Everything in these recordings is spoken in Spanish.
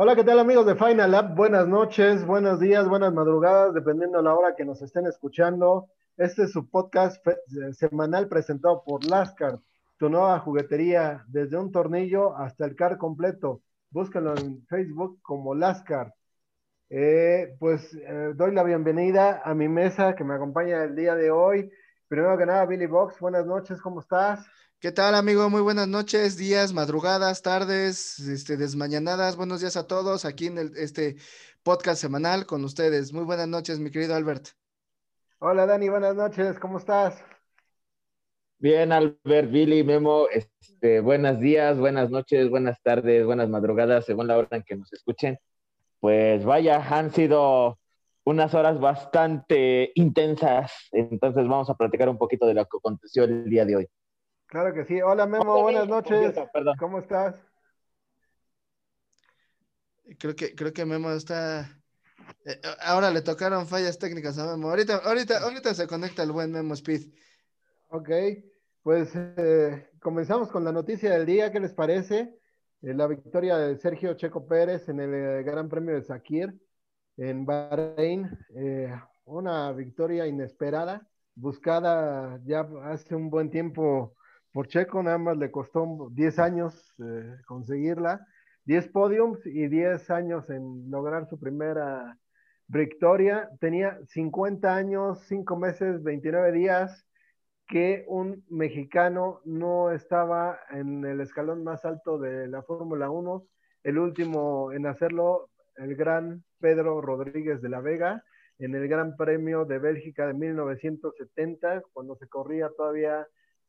Hola, ¿qué tal amigos de Final App? Buenas noches, buenos días, buenas madrugadas, dependiendo de la hora que nos estén escuchando. Este es su podcast semanal presentado por Lascar, tu nueva juguetería, desde un tornillo hasta el car completo. Búscalo en Facebook como Lascar. Eh, pues eh, doy la bienvenida a mi mesa que me acompaña el día de hoy. Primero que nada, Billy Box, buenas noches, ¿cómo estás? ¿Qué tal, amigo? Muy buenas noches, días, madrugadas, tardes, este, desmañanadas. Buenos días a todos aquí en el, este podcast semanal con ustedes. Muy buenas noches, mi querido Albert. Hola, Dani, buenas noches, ¿cómo estás? Bien, Albert, Billy, Memo, este, buenos días, buenas noches, buenas tardes, buenas madrugadas, según la hora en que nos escuchen. Pues vaya, han sido unas horas bastante intensas, entonces vamos a platicar un poquito de lo que aconteció el día de hoy. Claro que sí. Hola Memo, buenas noches. ¿Cómo estás? Creo que, creo que Memo está. Eh, ahora le tocaron fallas técnicas a Memo. Ahorita, ahorita, ahorita se conecta el buen Memo Speed. Ok, pues eh, comenzamos con la noticia del día. ¿Qué les parece? Eh, la victoria de Sergio Checo Pérez en el Gran Premio de Sakir en Bahrein. una victoria inesperada, buscada ya hace un buen tiempo por Checo nada más le costó 10 años eh, conseguirla, 10 podiums y 10 años en lograr su primera victoria. Tenía 50 años, 5 meses, 29 días que un mexicano no estaba en el escalón más alto de la Fórmula 1. El último en hacerlo, el gran Pedro Rodríguez de la Vega, en el Gran Premio de Bélgica de 1970, cuando se corría todavía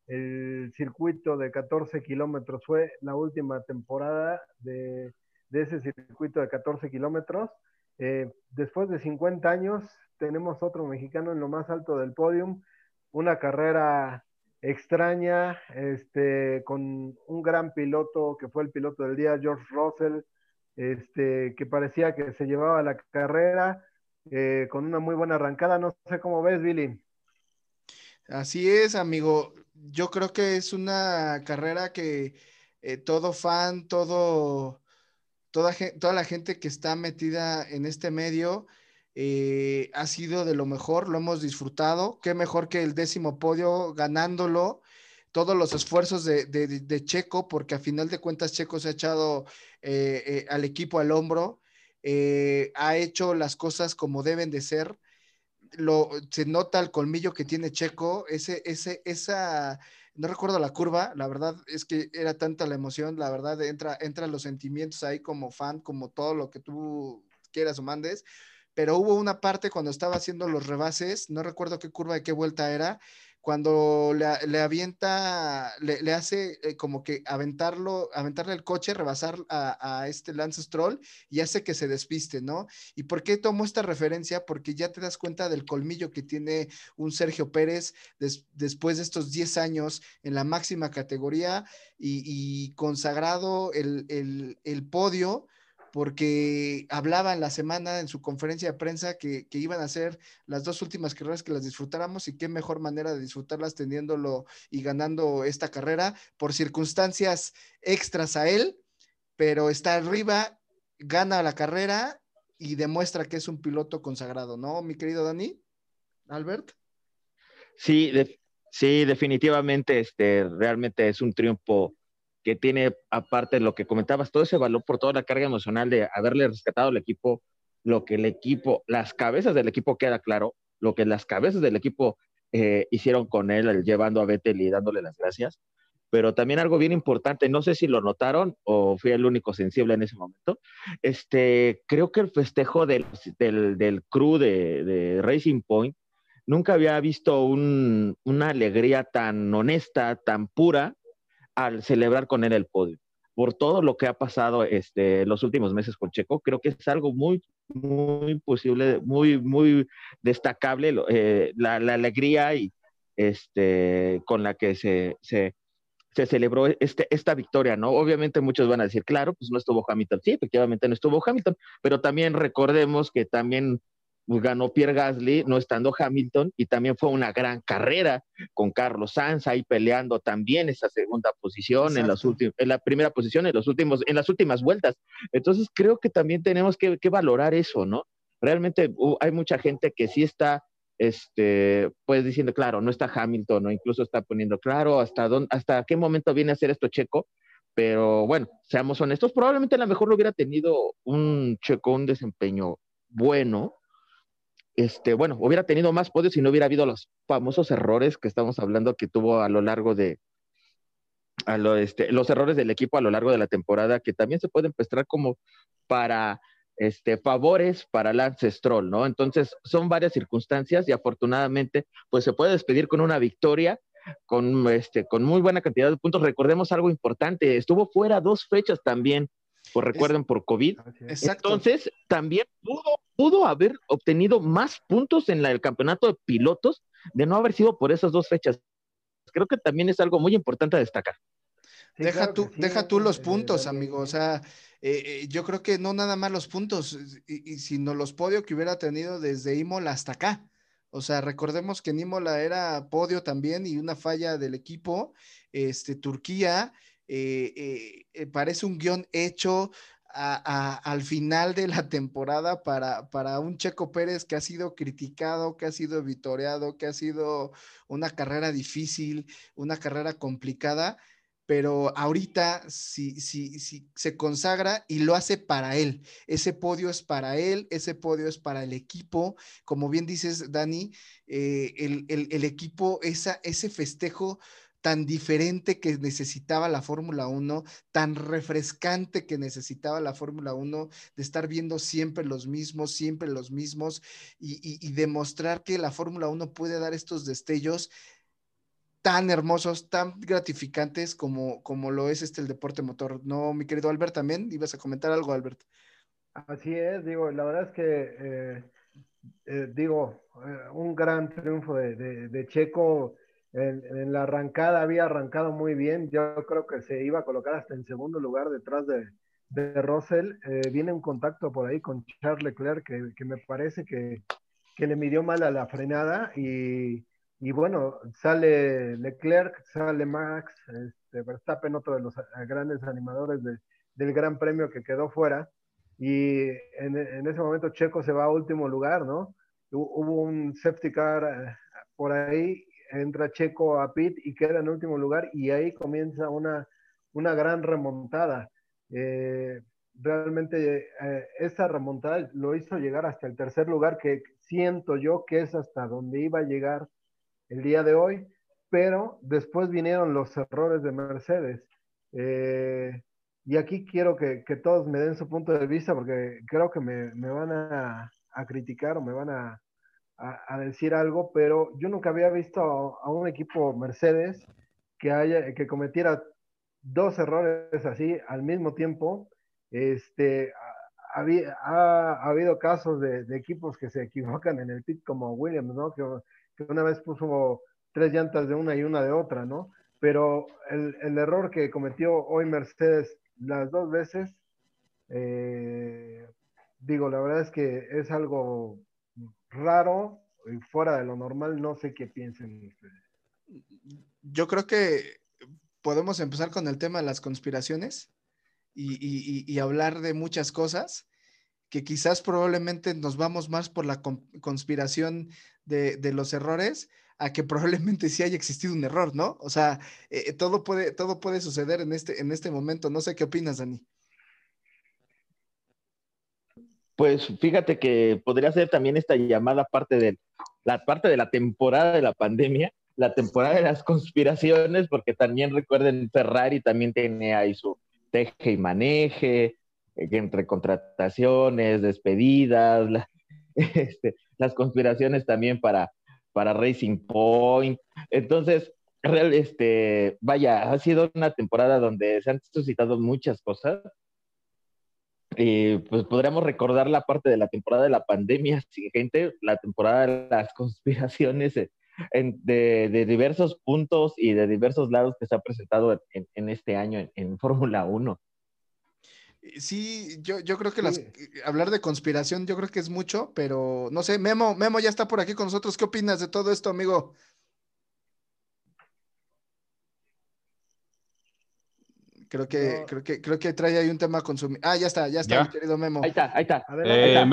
el circuito de 14 kilómetros fue la última temporada de, ese circuito de 14 kilómetros. Eh, después de 50 años, tenemos otro mexicano en lo más alto del podium, una carrera extraña, este, con un gran piloto que fue el piloto del día, George Russell, este, que parecía que se llevaba la carrera eh, con una muy buena arrancada. No sé cómo ves, Billy. Así es, amigo yo creo que es una carrera que eh, todo fan, todo, toda, toda la gente que está metida en este medio eh, ha sido de lo mejor, lo hemos disfrutado. Qué mejor que el décimo podio ganándolo. Todos los esfuerzos de, Checo, porque a final de cuentas Checo se ha echado eh, al equipo al hombro, ha hecho las cosas como deben de ser lo, se nota el colmillo que tiene Checo, ese, ese, esa, no recuerdo la curva, la verdad es que era tanta la emoción, la verdad entra, entra los sentimientos ahí como fan, como todo lo que tú quieras o mandes, pero hubo una parte cuando estaba haciendo los rebases, no recuerdo qué curva y qué vuelta era, cuando le, avienta, le, hace eh, como que aventarlo, aventarle el coche, rebasar a, este Lance Stroll y hace que se despiste, ¿no? ¿Y por qué tomo esta referencia? Porque ya te das cuenta del colmillo que tiene un Sergio Pérez después de estos 10 años en la máxima categoría y, consagrado el, el podio porque hablaba en la semana en su conferencia de prensa que, iban a ser las dos últimas carreras que las disfrutáramos y qué mejor manera de disfrutarlas teniéndolo y ganando esta carrera por circunstancias extras a él, pero está arriba, gana la carrera y demuestra que es un piloto consagrado, ¿no, mi querido Dani? Albert. Sí, sí, definitivamente, este, realmente es un triunfo que tiene, aparte de lo que comentabas, todo ese valor por toda la carga emocional de haberle rescatado al equipo, lo que el equipo, las cabezas del equipo queda claro, lo que las cabezas del equipo eh, hicieron con él, llevando a Vettel y dándole las gracias. Pero también algo bien importante, no sé si lo notaron o fui el único sensible en ese momento. Este, creo que el festejo del, del, crew de, de Racing Point, nunca había visto un, una alegría tan honesta, tan pura, al celebrar con él el podio. Por todo lo que ha pasado este, los últimos meses con Checo, creo que es algo muy, muy posible, muy, muy destacable eh, la, alegría y este, con la que se, se, se celebró este, esta victoria, ¿no? Obviamente muchos van a decir, claro, pues no estuvo Hamilton. Sí, efectivamente no estuvo Hamilton, pero también recordemos que también ganó Pierre Gasly, no estando Hamilton, y también fue una gran carrera con Carlos Sainz ahí peleando también esa segunda posición en, las en la primera posición en, los últimos, en las últimas vueltas. Entonces creo que también tenemos que, valorar eso, ¿no? Realmente uh, hay mucha gente que sí está este, pues diciendo, claro, no está Hamilton, o incluso está poniendo, claro, hasta, dónde, hasta qué momento viene a hacer esto Checo, pero bueno, seamos honestos, probablemente a lo mejor lo hubiera tenido un Checo, un desempeño bueno, este, bueno, hubiera tenido más podios si no hubiera habido los famosos errores que estamos hablando que tuvo a lo largo de, a lo, este, los errores del equipo a lo largo de la temporada, que también se pueden prestar como para este, favores para Lance Stroll, ¿no? Entonces, son varias circunstancias y afortunadamente, pues se puede despedir con una victoria, con, este, con muy buena cantidad de puntos. Recordemos algo importante, estuvo fuera dos fechas también pues recuerden, por COVID. Entonces, también pudo, pudo haber obtenido más puntos en el campeonato de pilotos de no haber sido por esas dos fechas. Creo que también es algo muy importante a destacar. deja, tú, deja tú los puntos, amigo. O sea, eh, eh, yo creo que no nada más los puntos, sino los podios que hubiera tenido desde Imola hasta acá. O sea, recordemos que en Imola era podio también y una falla del equipo. Este, Turquía, eh, eh, eh, parece un guion hecho al final de la temporada para, para un Checo Pérez que ha sido criticado, que ha sido vitoreado, que ha sido una carrera difícil, una carrera complicada, pero ahorita sí, sí, sí, se consagra y lo hace para él. Ese podio es para él, ese podio es para el equipo. Como bien dices, Dani, el, el, equipo, esa, ese festejo tan diferente que necesitaba la Fórmula 1, tan refrescante que necesitaba la Fórmula 1, de estar viendo siempre los mismos, siempre los mismos, y, demostrar que la Fórmula 1 puede dar estos destellos tan hermosos, tan gratificantes como, como lo es este el deporte motor. ¿No, mi querido Albert, también? ¿Ibas a comentar algo, Albert? Así es, digo, la verdad es que, eh, eh, digo, eh, un gran triunfo de Checo en, la arrancada había arrancado muy bien. Yo creo que se iba a colocar hasta en segundo lugar detrás de, de Russell. Eh, viene un contacto por ahí con Charles Leclerc que, que me parece que, que, le midió mal a la frenada y, y, bueno, sale Leclerc, sale Max, este, Verstappen, otro de los grandes animadores de, del Gran Premio que quedó fuera. Y en, en, ese momento Checo se va a último lugar, ¿no? Hubo un safety car eh, por ahí entra Checo a Pit y queda en último lugar y ahí comienza una, una gran remontada. Eh, realmente eh, esa remontada lo hizo llegar hasta el tercer lugar, que siento yo que es hasta donde iba a llegar el día de hoy, pero después vinieron los errores de Mercedes. Eh, y aquí quiero que, que, todos me den su punto de vista porque creo que me, me van a, a, criticar o me van a, a, decir algo, pero yo nunca había visto a, un equipo Mercedes que, haya, que cometiera dos errores así al mismo tiempo. Este, había, ha, habido casos de, equipos que se equivocan en el pit como Williams, ¿no? Que, una vez puso tres llantas de una y una de otra, ¿no? Pero el, el error que cometió hoy Mercedes las dos veces, eh, digo, la verdad es que es algo raro y fuera de lo normal, no sé qué piensen ustedes. Yo creo que podemos empezar con el tema de las conspiraciones y, hablar de muchas cosas que quizás probablemente nos vamos más por la conspiración de, los errores a que probablemente sí haya existido un error, ¿no? O sea, eh, todo, puede, todo puede suceder en este, en este momento. No sé qué opinas, Dani. Pues fíjate que podría ser también esta llamada parte de la parte de la temporada de la pandemia, la temporada de las conspiraciones, porque también recuerden, Ferrari también tiene ahí su teje y maneje, eh, entre contrataciones, despedidas, este, las conspiraciones también para, para Racing Point. Entonces, real, este, vaya, ha sido una temporada donde se han suscitado muchas cosas eh, pues podríamos recordar la parte de la temporada de la pandemia siguiente, la temporada de las conspiraciones eh, de, diversos puntos y de diversos lados que se ha presentado en, este año en, Fórmula 1. Sí, yo, yo creo que las, hablar de conspiración, yo creo que es mucho, pero no sé, Memo, Memo ya está por aquí con nosotros. ¿Qué opinas de todo esto, amigo? Creo que, creo que, creo que trae ahí un tema con su. Ah, ya está, ya está, mi querido Memo. Ahí está, ahí está. Eh,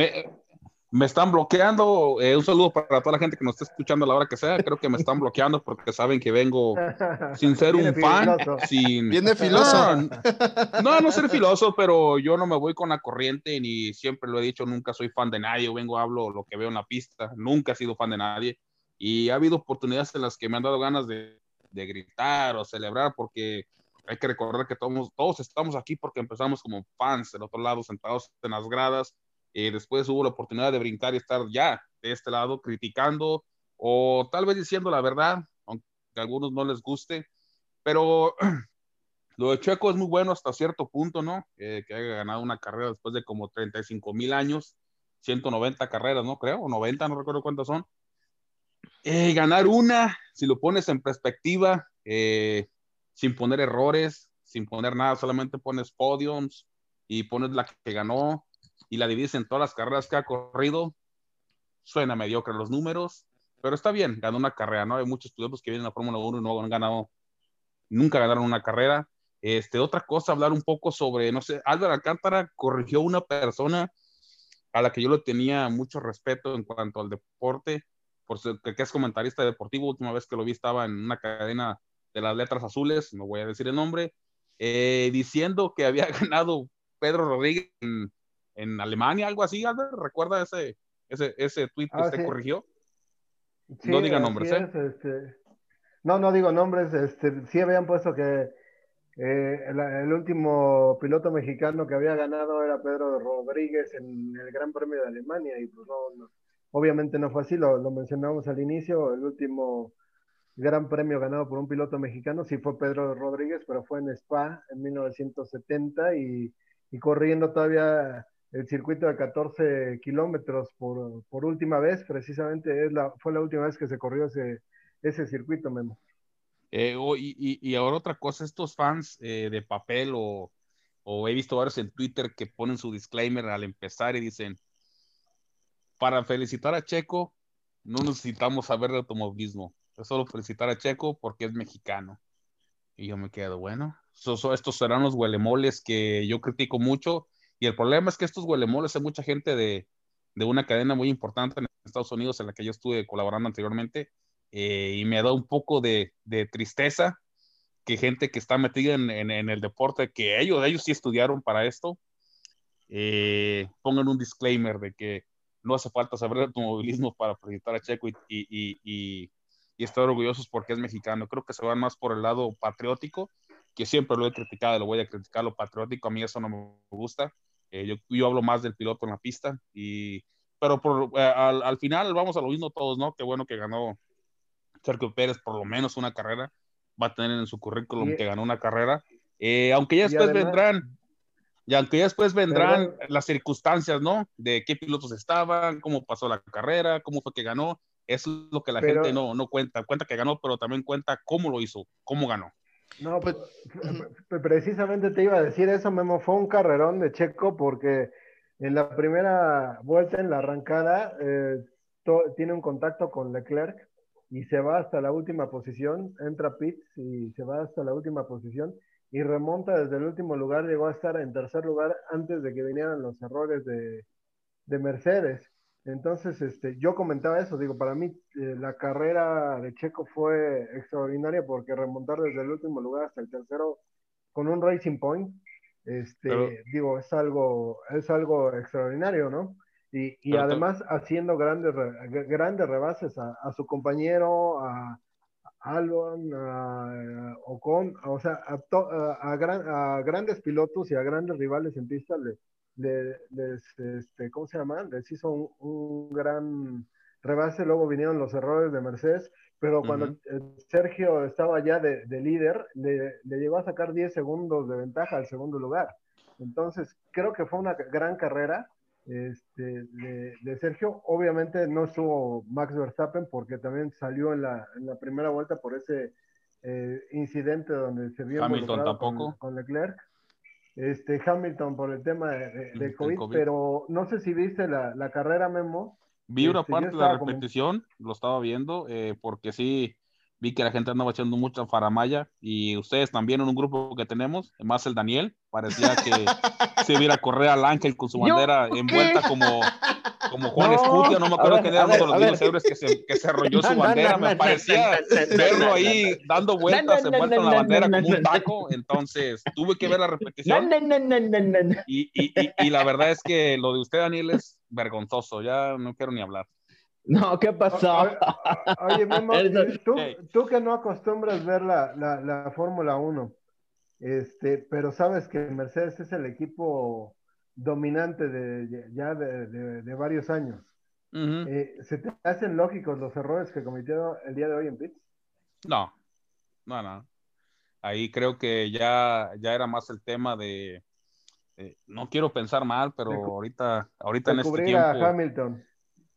me, están bloqueando. Eh, un saludo para toda la gente que nos está escuchando a la hora que sea. Creo que me están bloqueando porque saben que vengo sin ser un fan. Sin... Viene filoso. No, no ser filoso, pero yo no me voy con la corriente ni siempre lo he dicho, nunca soy fan de nadie. Vengo, hablo lo que veo en la pista. Nunca he sido fan de nadie. Y ha habido oportunidades en las que me han dado ganas de, de gritar o celebrar porque hay que recordar que todos, todos estamos aquí porque empezamos como fans del otro lado, sentados en las gradas, y después hubo la oportunidad de brincar y estar ya de este lado criticando o tal vez diciendo la verdad, aunque a algunos no les guste, pero lo de Checo es muy bueno hasta cierto punto, ¿no? que haya ganado una carrera después de como 35 mil años, 190 carreras, ¿no? Creo, o 90, no recuerdo cuántas son. Eh, ganar una, si lo pones en perspectiva, eh, sin poner errores, sin poner nada, solamente pones podiums y pones la que ganó y la divides en todas las carreras que ha corrido. Suena mediocre los números, pero está bien, ganó una carrera, ¿no? Hay muchos pilotos que vienen a la Fórmula 1 y no han ganado, nunca ganaron una carrera. Este, otra cosa, hablar un poco sobre, no sé, Álvaro Alcántara corrigió una persona a la que yo le tenía mucho respeto en cuanto al deporte, por que es comentarista deportivo, última vez que lo vi estaba en una cadena de las letras azules, no voy a decir el nombre, eh, diciendo que había ganado Pedro Rodríguez en, Alemania, algo así, Albert, ¿recuerda ese, ese, ese tweet que ah, usted corrigió? no diga nombres, ¿eh? Este, no, no digo nombres, este, sí habían puesto que eh, el, último piloto mexicano que había ganado era Pedro Rodríguez en el Gran Premio de Alemania y pues no, obviamente no fue así, lo, lo mencionamos al inicio, el último gran premio ganado por un piloto mexicano, sí fue Pedro Rodríguez, pero fue en Spa en 1970 y, corriendo todavía el circuito de 14 kilómetros por, última vez, precisamente fue la última vez que se corrió ese, ese circuito, Memo. Eh, y, ahora otra cosa, estos fans eh, de papel o, o he visto varios en Twitter que ponen su disclaimer al empezar y dicen, para felicitar a Checo, no necesitamos saber de automovilismo solo felicitar a Checo porque es mexicano. Y yo me quedo, bueno, estos serán los huelemoles que yo critico mucho. Y el problema es que estos huelemoles hay mucha gente de, de una cadena muy importante en Estados Unidos en la que yo estuve colaborando anteriormente. Eh, y me da un poco de, de, tristeza que gente que está metida en, en, el deporte, que ellos, ellos sí estudiaron para esto, eh, pongan un disclaimer de que no hace falta saber automovilismo para felicitar a Checo y, y, y, y estar orgullosos porque es mexicano. Creo que se van más por el lado patriótico, que siempre lo he criticado, lo voy a criticar lo patriótico, a mí eso no me gusta. Eh, yo, yo, hablo más del piloto en la pista, y, pero por, eh, al, al, final vamos a lo mismo todos, ¿no? Qué bueno que ganó Sergio Pérez por lo menos una carrera, va a tener en su currículum que ganó una carrera, eh, aunque ya después vendrán, y aunque ya después vendrán las circunstancias, ¿no? De qué pilotos estaban, cómo pasó la carrera, cómo fue que ganó, es lo que la gente no, no cuenta. Cuenta que ganó, pero también cuenta cómo lo hizo, cómo ganó. No, pues precisamente te iba a decir eso, Memo. Fue un carrerón de Checo porque en la primera vuelta, en la arrancada, eh, tiene un contacto con Leclerc y se va hasta la última posición, entra Pitts y se va hasta la última posición y remonta desde el último lugar, llegó a estar en tercer lugar antes de que vinieran los errores de, de Mercedes. Entonces, este, yo comentaba eso, digo, para mí eh, la carrera de Checo fue extraordinaria porque remontar desde el último lugar hasta el tercero con un Racing Point, este, digo, es algo, es algo extraordinario, ¿no? Y, y además haciendo grandes, grandes rebases a, a, su compañero, a, Albon, a, Ocon, o sea, a, a, grandes pilotos y a grandes rivales en pista le, les, este, ¿cómo se llama? Les hizo un, gran rebase, luego vinieron los errores de Mercedes, pero cuando Sergio estaba ya de, líder, le, llegó a sacar 10 segundos de ventaja al segundo lugar. Entonces, creo que fue una gran carrera este, de, Sergio. Obviamente no estuvo Max Verstappen porque también salió en la, en la primera vuelta por ese eh, incidente donde se vio Hamilton tampoco. con Leclerc. Este, Hamilton por el tema de, de, COVID, pero no sé si viste la, la carrera, Memo. Vi una este, parte de la repetición, lo estaba viendo, eh, porque sí, vi que la gente andaba echando mucha faramaya y ustedes también en un grupo que tenemos, más el Daniel, parecía que se viera correr al ángel con su bandera envuelta como, como Juan no, Escutia, no me acuerdo quién era uno de los dinosaurios que se, que se arrolló su bandera, me parecía verlo ahí dando vueltas envuelto en la bandera como un taco, entonces tuve que ver la repetición y, y, y, y la verdad es que lo de usted, Daniel, es vergonzoso, ya no quiero ni hablar. No, ¿qué pasó? Oye, Memo, tú, tú, que no acostumbras ver la, la, la Fórmula 1, este, pero sabes que Mercedes es el equipo dominante de ya de, de, de varios años. Uh -huh. eh, ¿Se te hacen lógicos los errores que cometió el día de hoy en pits? No, no, no. Ahí creo que ya, ya era más el tema de, eh, no quiero pensar mal, pero de, ahorita, ahorita en este tiempo. a Hamilton.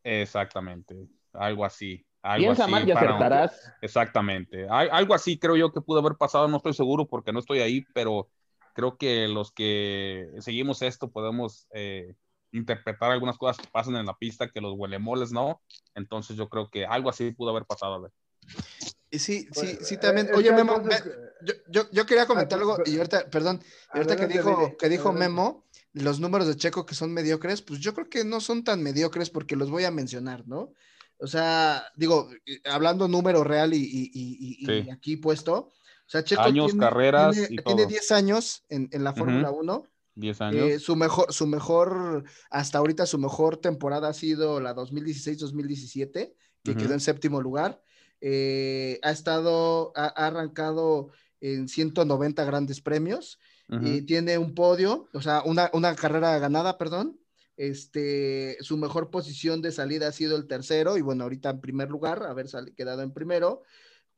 Exactamente, algo así. Algo Piensa así mal y acertarás. Exactamente. Algo así creo yo que pudo haber pasado, no estoy seguro porque no estoy ahí, pero creo que los que seguimos esto podemos eh, interpretar algunas cosas que pasan en la pista que los huelemoles no. Entonces yo creo que algo así pudo haber pasado. A ver. Sí, sí, sí, también. Eh, Oye, Memo, me, yo, yo, yo, quería comentar algo y ahorita, perdón, ahorita que dijo, que dijo Memo, los números de Checo que son mediocres, pues yo creo que no son tan mediocres porque los voy a mencionar, ¿no? O sea, digo, hablando número real y, y, y, sí. y aquí puesto, sea, Checo años, tiene, carreras tiene, y tiene todo. 10 años en, en la Fórmula uh -huh. 1. 10 años. Eh, su mejor, su mejor, hasta ahorita su mejor temporada ha sido la 2016-2017, que uh -huh. quedó en séptimo lugar. Eh, ha estado, ha, ha, arrancado en 190 grandes premios uh -huh. y tiene un podio, o sea, una, una carrera ganada, perdón. Este, su mejor posición de salida ha sido el tercero y bueno, ahorita en primer lugar, haber quedado en primero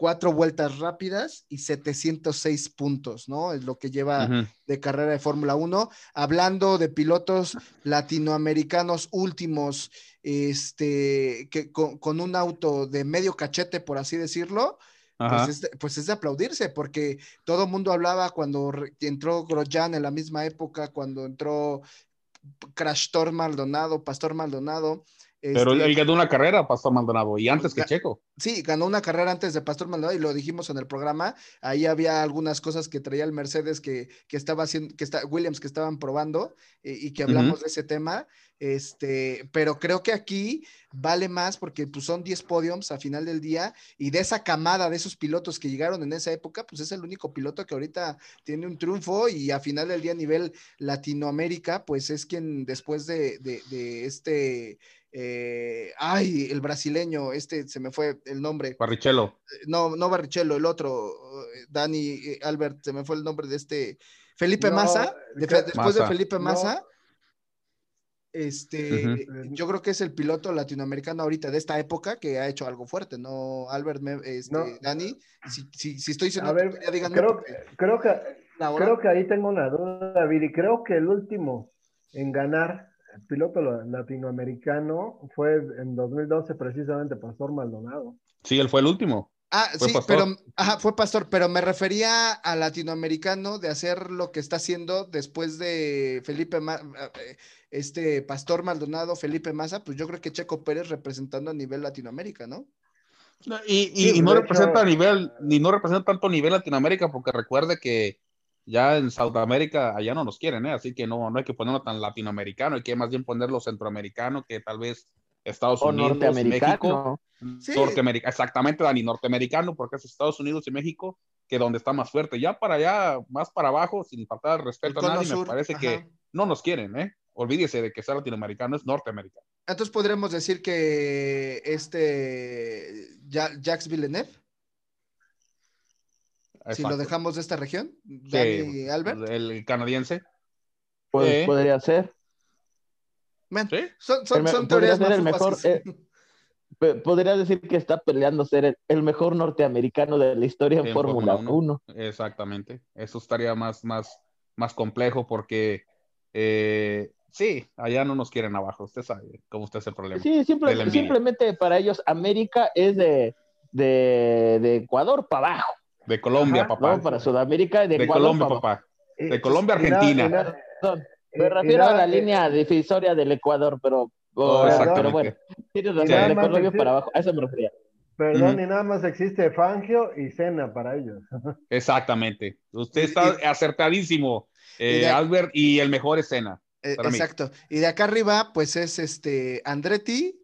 cuatro vueltas rápidas y 706 puntos, ¿no? Es lo que lleva uh -huh. de carrera de Fórmula 1. Hablando de pilotos latinoamericanos últimos, este, que con, con, un auto de medio cachete, por así decirlo, pues es, de, pues es, de, aplaudirse, porque todo el mundo hablaba cuando entró Grosjean en la misma época, cuando entró Crashtor Maldonado, Pastor Maldonado, pero este, él ganó una carrera, Pastor Maldonado, y antes que Checo. Sí, ganó una carrera antes de Pastor Maldonado y lo dijimos en el programa. Ahí había algunas cosas que traía el Mercedes que, que estaba haciendo, que está, Williams que estaban probando eh, y que hablamos uh -huh. de ese tema. Este, pero creo que aquí vale más porque pues, son 10 podiums a final del día y de esa camada de esos pilotos que llegaron en esa época, pues es el único piloto que ahorita tiene un triunfo y a final del día a nivel Latinoamérica, pues es quien después de, de, de este eh, ay, el brasileño, este se me fue el nombre. Barrichello. No, no Barrichello, el otro, Dani eh, Albert, se me fue el nombre de este. Felipe no, Massa, de, después Massa. de Felipe Massa. No. Este, uh -huh. yo creo que es el piloto latinoamericano ahorita de esta época que ha hecho algo fuerte, ¿no? Albert, este, no. Dani, si, si, si, estoy diciendo, a ver, ya díganme. Creo, creo, que, creo que ahí tengo una duda, Billy. Creo que el último en ganar piloto latinoamericano fue en 2012 precisamente Pastor Maldonado. Sí, él fue el último. Ah, fue sí, pastor. pero ajá, fue pastor, pero me refería a latinoamericano de hacer lo que está haciendo después de Felipe, eh, este Pastor Maldonado, Felipe Massa, pues yo creo que Checo Pérez representando a nivel Latinoamérica, ¿no? Y, y, sí, y no representa hecho, a nivel, ni no representa tanto a nivel Latinoamérica, porque recuerde que ya en Sudamérica allá no nos quieren, ¿eh? así que no, no hay que ponerlo tan latinoamericano, hay que más bien ponerlo centroamericano que tal vez Estados o Unidos, México, sí. Norteamérica, exactamente, Dani, norteamericano, porque es Estados Unidos y México que donde está más fuerte. Ya para allá, más para abajo, sin faltar respeto a nadie, sur, me parece ajá. que no nos quieren, ¿eh? Olvídese de que sea latinoamericano, es norteamericano. Entonces podremos decir que este Jacques Villeneuve Exacto. Si lo dejamos de esta región, Dani sí, Albert. El canadiense. Pues podría ser. Man, ¿Sí? Son, son, son teorías ser el mejor. Eh, podría decir que está peleando ser el, el mejor norteamericano de la historia en, en Fórmula 1. 1. Exactamente. Eso estaría más, más, más complejo porque eh, sí, allá no nos quieren abajo. Usted sabe cómo usted es el problema. Sí, simple, simplemente para ellos América es de, de, de Ecuador para abajo. De Colombia, Ajá, papá. No, para Sudamérica, de, de Ecuador, Colombia, papá. De Colombia a Argentina. me refiero a la línea divisoria del Ecuador, pero, Oh, pero bueno, tienes razón, nada de más Colombia existe- para abajo, a eso me refería. Perdón, Ujú. y nada más existe Fangio y Cena para ellos. Exactamente. Usted está acertadísimo, eh, Y de- Albert, y el mejor. Eh, Para mí. exacto. Y de acá arriba, pues es este Andretti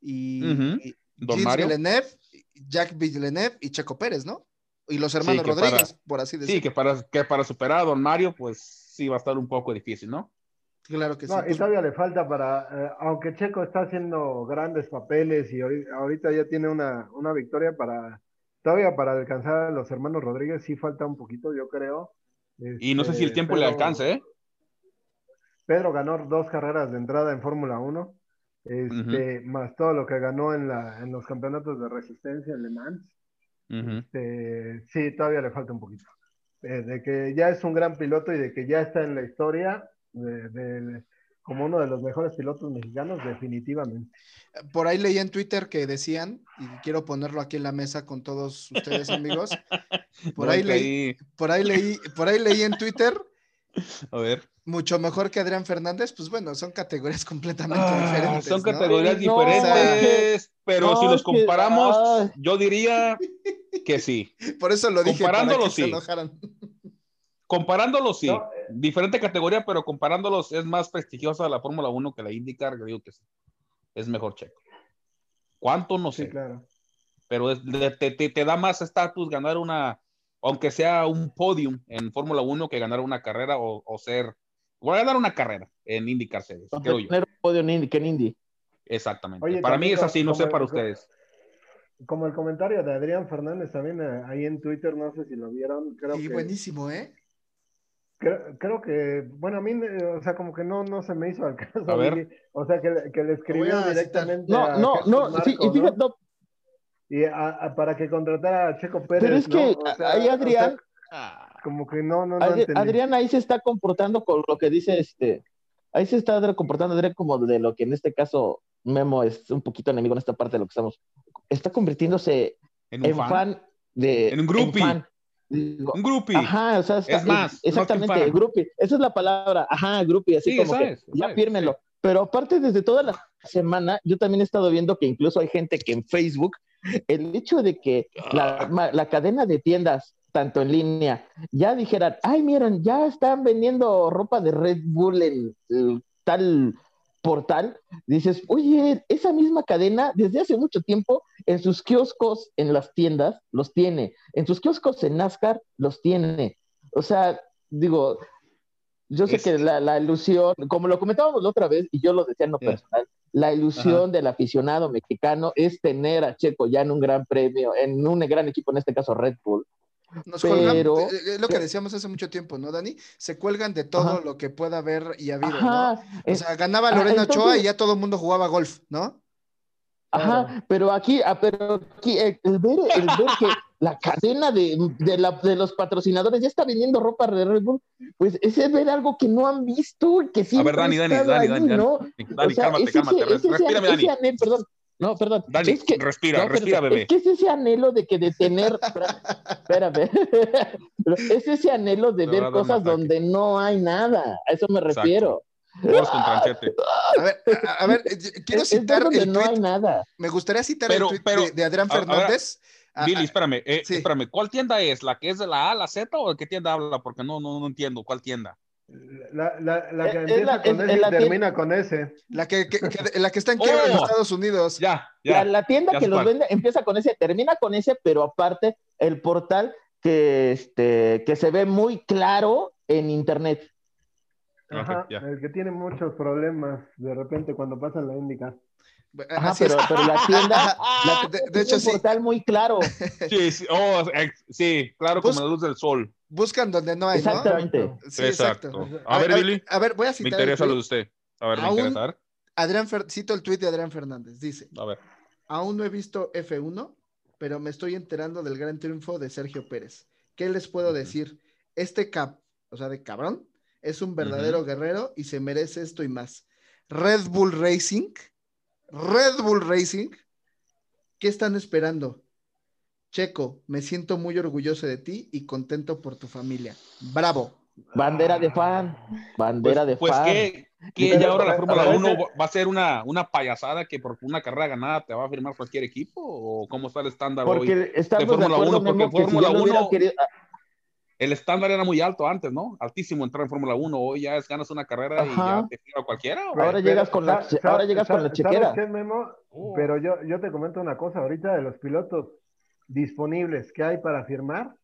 y, Ujú. y Don Gilles Mario. Villeneuve, Jack Villeneuve y Checo Pérez, ¿no? Y los hermanos Rodríguez, para- por así Sí, decirlo. que para, que para superar a Don Mario, pues sí va a estar un poco difícil, ¿no? Claro que sí. No, y Pues, todavía le falta para, eh, aunque Checo está haciendo grandes papeles y ahori- ahorita ya tiene una, una victoria para, todavía para alcanzar a los hermanos Rodríguez, sí falta un poquito, yo creo. Y no sé si el Este, tiempo le alcance, ¿eh? Pedro ganó dos carreras de entrada en Fórmula 1, este, más todo lo que ganó en, la, en los campeonatos de resistencia en Le Mans. Este, sí, todavía le falta un poquito. Eh, de que ya es un gran piloto y de que ya está en la historia de- de- como uno de los mejores pilotos mexicanos, definitivamente. Por ahí leí en Twitter que decían, y quiero ponerlo aquí en la mesa con todos ustedes, amigos. Por No, ahí leí, por ahí leí, por ahí leí en Twitter, A ver. Mucho mejor que Adrián Fernández, pues bueno, son categorías completamente Ah, diferentes. son ¿no? categorías No, diferentes, pero no, si los que- comparamos, ay. yo diría que sí. Por eso lo dije, Comparándolo, sí. enojaran. Comparándolos, sí. No, Diferente categoría, pero comparándolos es más prestigiosa la Fórmula 1 que la IndyCar, yo digo que sí. Es mejor checo. ¿Cuánto? No sé. Sí, claro. pero es- te, te- te da más estatus ganar una, aunque sea un podium en Fórmula 1 que ganar una carrera o, o ser, o ganar una carrera en IndyCar Series, creo yo. Tener un podio en Indy, que en Indy. Exactamente. Oye, para mí es así, no sé para ustedes. Como el comentario de Adrián Fernández también eh, ahí en Twitter, no sé si lo vieron, creo Sí, que buenísimo, ¿eh? creo, creo que, bueno, a mí, eh, o sea, como que no, no se me hizo al caso. A ver. O sea, que, que le escribió voy a directamente No, a no, Jesús no, sí, y fíjate, ¿no? Y a- a- para que contratara a Checo Pérez, pero es ¿no? que O sea, ahí o sea, Adrián, como que no, no, no Adri- entendí. Adrián ahí se está comportando con lo que dice este, ahí se está comportando Adrián como de lo que en este caso Memo es un poquito enemigo en esta parte de lo que estamos, está convirtiéndose En un en fan. fan, de, En un groupie. fan. Digo, Un groupie. Ajá, o sea, está- Es más, exactamente, no groupie, esa es la palabra, ajá, groupie, así Sí, como que ya fírmenlo. Pero aparte, desde toda la semana, yo también he estado viendo que incluso hay gente que en Facebook, el hecho de que la, la cadena de tiendas, tanto en línea, ya dijeran, ay, miren, ya están vendiendo ropa de Red Bull en tal portal, dices, oye, esa misma cadena desde hace mucho tiempo en sus kioscos en las tiendas los tiene, en sus kioscos en NASCAR los tiene. O sea, digo, yo sé Es- que la, la ilusión, como lo comentábamos la otra vez, y yo lo decía en lo personal, la ilusión del aficionado mexicano es tener a Checo ya en un gran premio, en un gran equipo, en este caso Red Bull. Nos Pero- colgan, eh, es lo que decíamos hace mucho tiempo, ¿no, Dani? Se cuelgan de todo Ajá. lo que pueda haber y habido, Ajá, ¿no? O sea, ganaba ah, Lorena Ochoa entonces- y ya todo el mundo jugaba golf, ¿no? Ajá, pero aquí, ah, pero aquí eh, el ver, el ver que la cadena de, de, la- de los patrocinadores ya está vendiendo ropa de Red Bull, pues ese es ver algo que no han visto, y que sí. A ver, Dani, Dani, Dani, Dani, Dani. ¿no? Dani, cálmate, es cálmate. ese- ese- Respírame, Dani. anhelo, perdón, no, perdón. Dani, es que, respira, no, pero respira, bebé. Es que es ese anhelo de que de tener, espérame, es ese anhelo de ver cosas donde no hay nada, a eso me refiero. Bolas con tranchete. A ver, a, a ver, eh, quiero Es- citar donde el no hay nada. me gustaría citar Pero- el tweet pero- de, de Adrián Fernández. Billy, espérame, eh, sí. espérame, ¿cuál tienda es? ¿La que es de la A a la Z o de qué tienda habla? Porque no, no, no entiendo, ¿cuál tienda? La, la, la que Es- es empieza la- con S y la tienda- termina con S. la, que, que- que- la que está en quiebra en. Estados Unidos. Ya, La, ya. la tienda ya que los vende empieza con ese, termina con ese, pero aparte el portal que, este, que se ve muy claro en internet. Ajá, el que tiene muchos problemas de repente cuando pasan la. Ajá, Así pero, la tienda la- De- hecho, un sí. portal muy claro. Sí, sí, oh, ex- sí, claro, Pues- como la luz del sol. Buscan donde no hay, ¿no? Exactamente. Sí, exacto. Exacto. A ver, Billy, A ver, voy a me citar el interesa lo de usted. A ver, me Aún- interesa. a ver. Adrián Fer- cito el tweet de Adrián Fernández. Dice: A ver. Aún no he visto F1, pero me estoy enterando del gran triunfo de Sergio Pérez. ¿Qué les puedo decir? Este cap, o sea, de cabrón, es un verdadero guerrero y se merece esto y más. Red Bull Racing, Red Bull Racing, ¿qué están esperando? Checo, me siento muy orgulloso de ti y contento por tu familia. Bravo. Bandera de fan, bandera Pues, de pues fan. que, que Pero, ya ahora la Fórmula ver, 1 ese- va a ser una, una payasada que por una carrera ganada te va a firmar cualquier equipo o cómo está el estándar hoy. Porque estamos de Fórmula acuerdo, 1, porque si Fórmula hubiera 1 querido- El estándar era muy alto antes, ¿no? Altísimo entrar en Fórmula 1. Hoy ya es ganas una carrera y ya te firma cualquiera. ¿o? Ahora Pero, llegas con la- ahora llegas con la chequera. ¿sabes qué, Memo? Oh. Pero yo, yo te comento una cosa, ahorita de los pilotos disponibles que hay para firmar,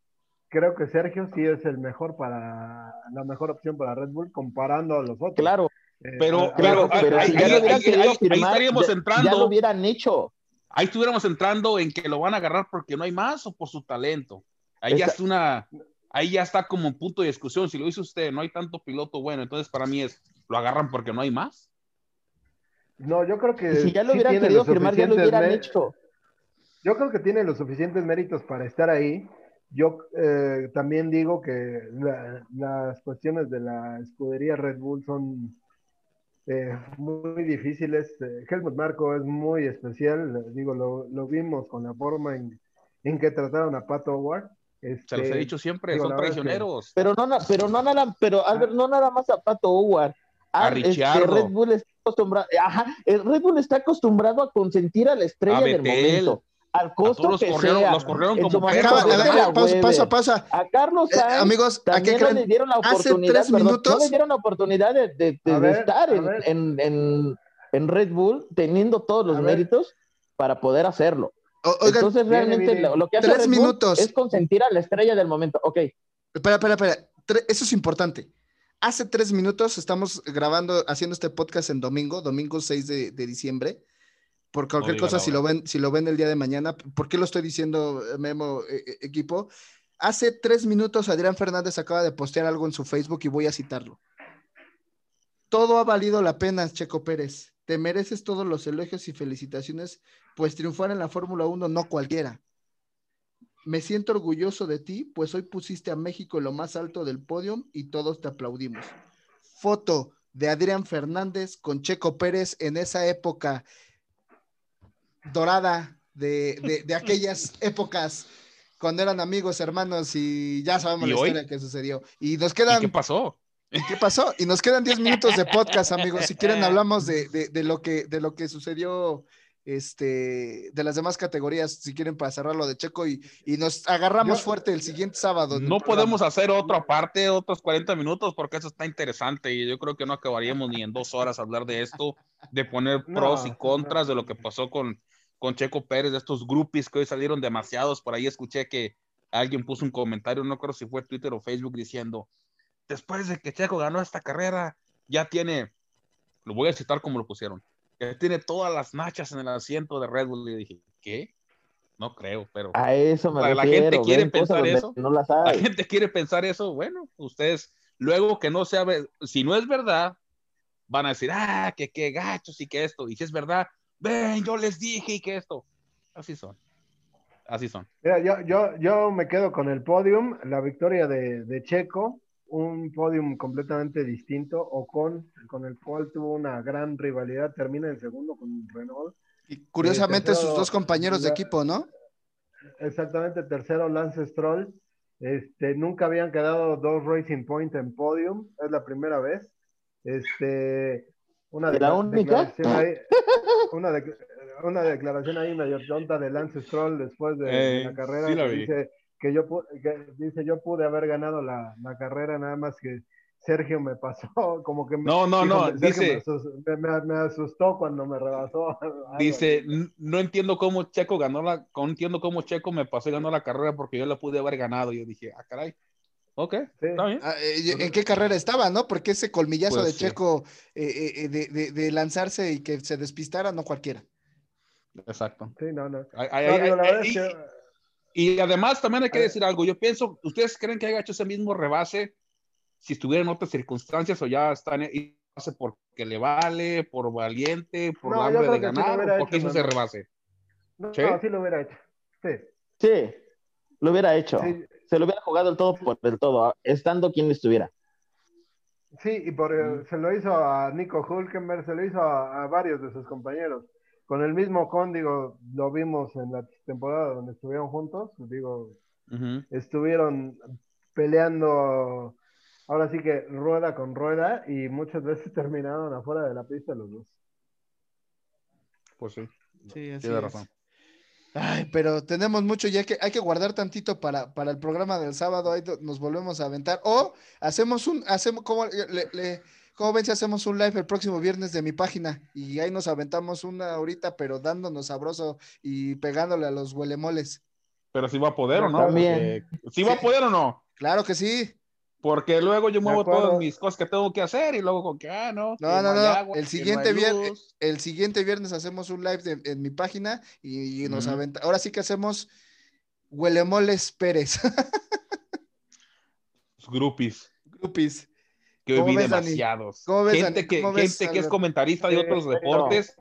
creo que Sergio sí es el mejor para, la mejor opción para Red Bull comparando a los otros. Claro, Eh, Pero, ahí- si ya ahí- lo hubieran ahí- querido ahí- ahí firmar, estaríamos entrando. ya lo hubieran hecho. Ahí estuviéramos entrando en que lo van a agarrar porque no hay más o por su talento. Ahí ya es una, ahí ya está como un punto de discusión. Si lo dice usted, no hay tanto piloto bueno, entonces para mí es, lo agarran porque no hay más. No, yo creo que Y si ya lo sí hubieran querido firmar, ya lo hubieran hecho. Yo creo que tiene los suficientes méritos para estar ahí. Yo eh, también digo que la- las cuestiones de la escudería Red Bull son eh, muy difíciles. Eh, Helmut Marco es muy especial. Digo, lo, lo vimos con la forma en, en que trataron a Pat Howard. Se los he Este, dicho siempre, digo, son es que- traicioneros. Pero no, pero no nada, pero Albert, no nada más a Pato Howard. A Ah, este, Ricciardo. Red Bull está acostumbrado, ajá, el Red Bull está acostumbrado a consentir a la estrella A del momento, al A costo todos los que corrieron, sea. los corrieron En como perros. Acaba- a ver, Vettel a. A Carlos Eh, Sainz amigos, ¿a qué también no creen? le dieron la Hace oportunidad, tres perdón, minutos- no le dieron la oportunidad de, de- de- A de ver, estar a en, ver. en- en- en Red Bull teniendo todos los A ver. méritos para poder hacerlo. O- Oigan, Entonces realmente Viri. lo, lo que hace Tres Red Bull minutos. es consentir a la estrella del momento. Ok, espera, espera, espera. Eso es importante. Hace tres minutos estamos grabando, haciendo este podcast en domingo, domingo 6 de, de diciembre. Por cualquier cosa, si lo ven, si lo ven el día de mañana, ¿por qué lo estoy diciendo, eh, Memo, eh, eh, equipo? Hace tres minutos Adrián Fernández acaba de postear algo en su Facebook y voy a citarlo. Todo ha valido la pena, Checo Pérez. Te mereces todos los elogios y felicitaciones, pues triunfar en la Fórmula 1 no cualquiera. Me siento orgulloso de ti, pues hoy pusiste a México en lo más alto del podio y todos te aplaudimos. Foto de Adrián Fernández con Checo Pérez en esa época dorada de, de- de aquellas épocas cuando eran amigos, hermanos y ya sabemos ¿Y la hoy? historia que sucedió. Y nos ¿Y quedan qué pasó? ¿Y qué pasó? Y nos quedan 10 minutos de podcast, amigos. Si quieren, hablamos de, de- de lo, que, de lo que sucedió este, de las demás categorías, si quieren, para cerrar lo de Checo y, y nos agarramos Yo- fuerte el siguiente sábado. No podemos hacer otra parte, otros 40 minutos, porque eso está interesante y yo creo que no acabaríamos ni en dos horas hablar de esto, de poner No, pros y contras de lo que pasó con, con Checo Pérez, de estos groupies que hoy salieron demasiados. Por ahí escuché que alguien puso un comentario, no creo si fue Twitter o Facebook, diciendo, después de que Checo ganó esta carrera, ya tiene, lo voy a citar como lo pusieron, que tiene todas las nachas en el asiento de Red Bull. Y dije, ¿qué? No creo, pero a eso me La- refiero. gente quiere pensar eso. No las la gente quiere pensar eso, bueno, ustedes luego que no sea, si no es verdad, van a decir, ah, que qué gachos y que esto, y si es verdad, ven, yo les dije y que esto, así son, así son. Mira, yo, yo, yo me quedo con el podium, la victoria de, de Checo, un podium completamente distinto, Ocon, con el cual tuvo una gran rivalidad, termina en segundo con Renault. Y curiosamente, tercero, sus dos compañeros de equipo, ¿no? Exactamente, tercero Lance Stroll. Este, nunca habían quedado dos Racing Point en podium, es la primera vez. Este, una, ¿Y la única? declaración ahí, una, de- una declaración ahí medio tonta de Lance Stroll después de, Eh, la carrera sí la que dice que yo que dice yo pude haber ganado la, la carrera nada más que Sergio me pasó como que me, No, no, no, dice- me, me- me asustó cuando me rebasó Dice, así. "N- no entiendo cómo Checo ganó la, no entiendo cómo Checo me pasó y ganó la carrera porque yo la pude haber ganado. Y yo dije, ah, caray, ok, Sí. está bien. Ah, eh, ¿En qué carrera estaba, no? Porque ese colmillazo Pues de. Checo eh, eh, eh, de, de- de lanzarse y que se despistara, no cualquiera. Exacto. Sí, no, no. Ay, ay, No, ay, digo, la ay, verdad es y- que- Y además también hay que decir algo. Yo pienso, ¿ustedes creen que haya hecho ese mismo rebase si estuviera en otras circunstancias o ya está en y hace porque le vale, por valiente, por No, hambre de ganar hubiera o por qué hecho, hizo ese rebase? No, ¿Sí? no, sí lo hubiera hecho. Sí. Sí, lo hubiera hecho. Sí, Se lo hubiera jugado el todo por el todo, estando quien estuviera. sí, y por, Mm. se lo hizo a Nico Hulkenberg, se lo hizo a, a varios de sus compañeros. Con el mismo con, digo, lo vimos en la temporada donde estuvieron juntos, digo, estuvieron peleando ahora sí que rueda con rueda y muchas veces terminaron afuera de la pista los dos. Pues sí, Sí, así tiene es. Ay, pero tenemos mucho y hay que, hay que guardar tantito para, para el programa del sábado. Ahí nos volvemos a aventar. O hacemos un, hacemos, ¿cómo, le- le- ¿cómo ven si hacemos un live el próximo viernes de mi página? Y ahí nos aventamos una ahorita, pero dándonos sabroso y pegándole a los huelemoles. Pero si va a poder o no. También. Porque- ¿Sí va a poder o no? Claro que sí. Porque luego yo muevo todas mis cosas que tengo que hacer y luego con que, ah, no. No, no, no. agua, El siguiente no viernes, el siguiente viernes hacemos un live de- en mi página y, y nos aventa. Ahora sí que hacemos huelemoles Pérez. Los groupies. Grupis. Que hoy ¿Cómo vi demasiados. ¿Cómo ves, gente Dani? que, ¿Cómo ves, gente que es comentarista de otros deportes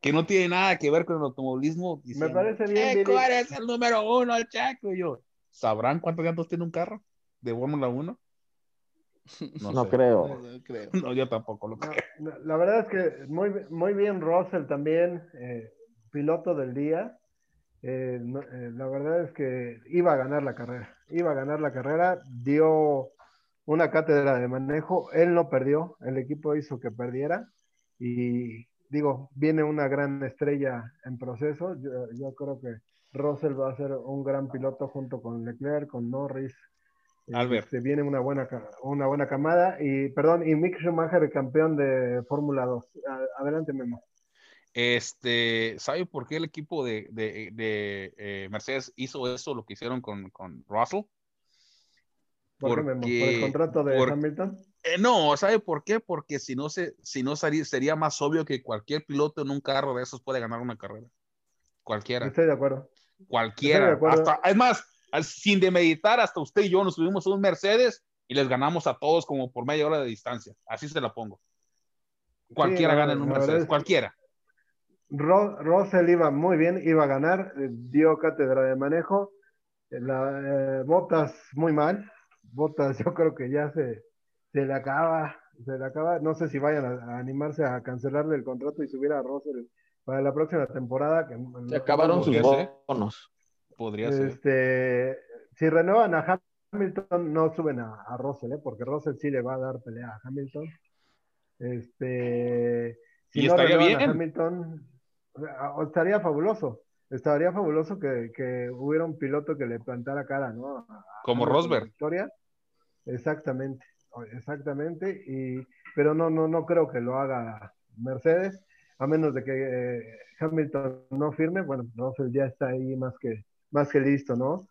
que no tiene nada que ver con el automovilismo. diciendo, parece bien, "Eh, Billy. ¿Cuál es el número uno, el Chaco? Y yo, ¿sabrán cuántos llantos tiene un carro de Fórmula 1? No, sé. creo. No, creo. No, yo tampoco lo creo. no, la verdad es que muy, muy bien Russell también, eh, piloto del día. Eh, no- eh, la verdad es que iba a ganar la carrera, iba a ganar la carrera, dio una cátedra de manejo, él no perdió, el equipo hizo que perdiera y digo, viene una gran estrella en proceso, yo, yo creo que Russell va a ser un gran piloto junto con Leclerc, con Norris. Albert. Este, viene una buena, una buena camada y, perdón, y Mick Schumacher, campeón de Fórmula 2. A- Adelante, Memo. Este, ¿sabe por qué el equipo de, de- de, eh, Mercedes hizo eso, lo que hicieron con, con Russell? ¿Por el contrato de por- Hamilton? Eh, no, ¿sabe por qué? Porque si no, se, si no sería, sería más obvio que cualquier piloto en un carro de esos puede ganar una carrera. Cualquiera. Estoy de acuerdo. Cualquiera. de acuerdo. Hasta, es más, sin demeditar, hasta usted y yo nos subimos a un Mercedes y les ganamos a todos como por media hora de distancia. Así se la pongo. Cualquiera gana en un Mercedes, es- cualquiera. Ro- Russell iba muy bien, iba a ganar, dio cátedra de manejo. La, eh, Botas muy mal. Botas, yo creo que ya se, se le acaba, se le acaba. No sé si vayan a, a animarse a cancelarle el contrato y subir a Russell para la próxima temporada. Que Se acabaron sus bonos. Podría ser. Este, si renuevan a Hamilton, no suben a, a Russell, ¿eh? porque Russell sí le va a dar pelea a Hamilton. Este, si Y no estaría renuevan a. Hamilton, estaría fabuloso. Estaría fabuloso que, que hubiera un piloto que le plantara cara, ¿no? A- Como Rosberg. Victoria. Exactamente, exactamente. Y, pero no, no, no creo que lo haga Mercedes, a menos de que eh, Hamilton no firme. Bueno, Russell ya está ahí más que, más que listo, ¿no?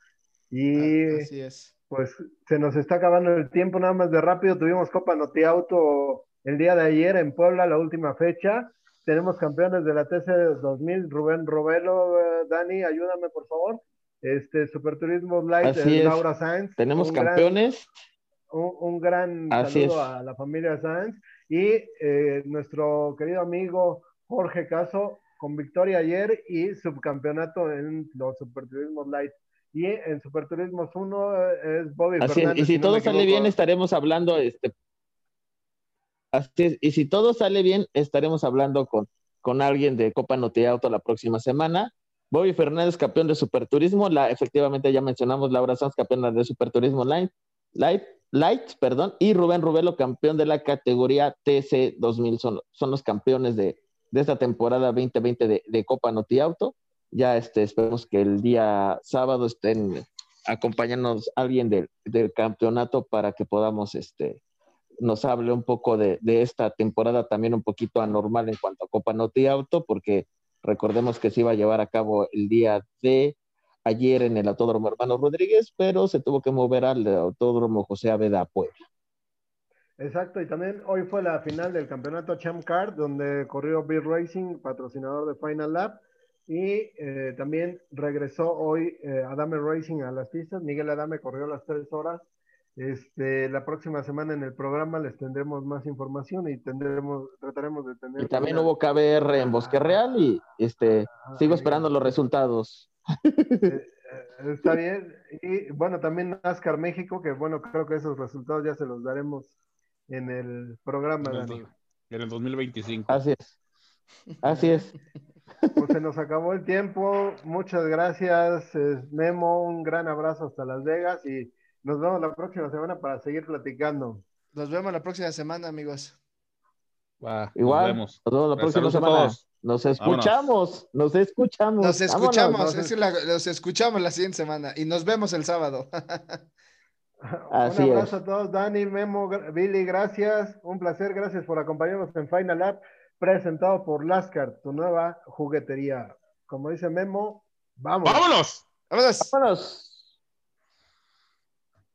Y Ah, Así es. pues se nos está acabando el tiempo, nada más de rápido. Tuvimos Copa Noti Auto el día de ayer en Puebla, la última fecha. Tenemos campeones de la TC 2000, Rubén Robelo, eh, Dani, ayúdame por favor. Este Superturismo Light, eh. Laura Sáenz. Tenemos un gran- campeones. un, un gran Así saludo es. a la familia Sáenz y eh, nuestro querido amigo Jorge Caso con victoria ayer y subcampeonato en los Superturismos Light. Y en Superturismos 1 eh, es Bobby Así es. Fernández. Y si todo sale bien, estaremos hablando, este. Así es. Y si todo sale bien, estaremos hablando con, con alguien de Copa Noti Auto la próxima semana. Bobby Fernández, campeón de Superturismo. La, efectivamente, ya mencionamos Laura Sanz, campeona de Superturismo Light, Light, Light, perdón. Y Rubén Rubelo, campeón de la categoría TC 2000. Son, son los campeones de, de esta temporada 2020 de, Copa Noti Auto. Ya este, esperemos que el día sábado estén acompañarnos alguien del, del campeonato para que podamos, este, nos hable un poco de, de, esta temporada también un poquito anormal en cuanto a Copa Noti Auto, porque recordemos que se iba a llevar a cabo el día de ayer en el Autódromo Hermano Rodríguez, pero se tuvo que mover al Autódromo José Aveda Puebla. Exacto, y también hoy fue la final del campeonato Champ Card, donde corrió Beer Racing, patrocinador de Final Lap, y eh, también regresó hoy eh, Adame Racing a las pistas. Miguel Adame corrió las tres horas. Este, la próxima semana en el programa les tendremos más información y tendremos, trataremos de tener. Y también una... hubo KBR en Bosque Real y este, ah, sigo esperando los resultados. Eh, está bien. Y bueno, también NASCAR México, que bueno, creo que esos resultados ya se los daremos en el programa. En el, en el 2025. Así es. Así es. Pues se nos acabó el tiempo. Muchas gracias, Memo. Un gran abrazo hasta Las Vegas y nos vemos la próxima semana para seguir platicando. Nos vemos la próxima semana, amigos. Igual. Nos vemos. Nos vemos la próxima Saludos a semana. Nos Vámonos. escuchamos, nos escuchamos. Nos escuchamos, vámonos. es que la- los escuchamos la siguiente semana y nos vemos el sábado. Así Un abrazo es. a todos, Dani, Memo, Billy, gracias. Un placer, gracias por acompañarnos en Final App, presentado por Lascar, tu nueva juguetería. Como dice Memo, vamos. ¡Vámonos! Vámonos. Vámonos.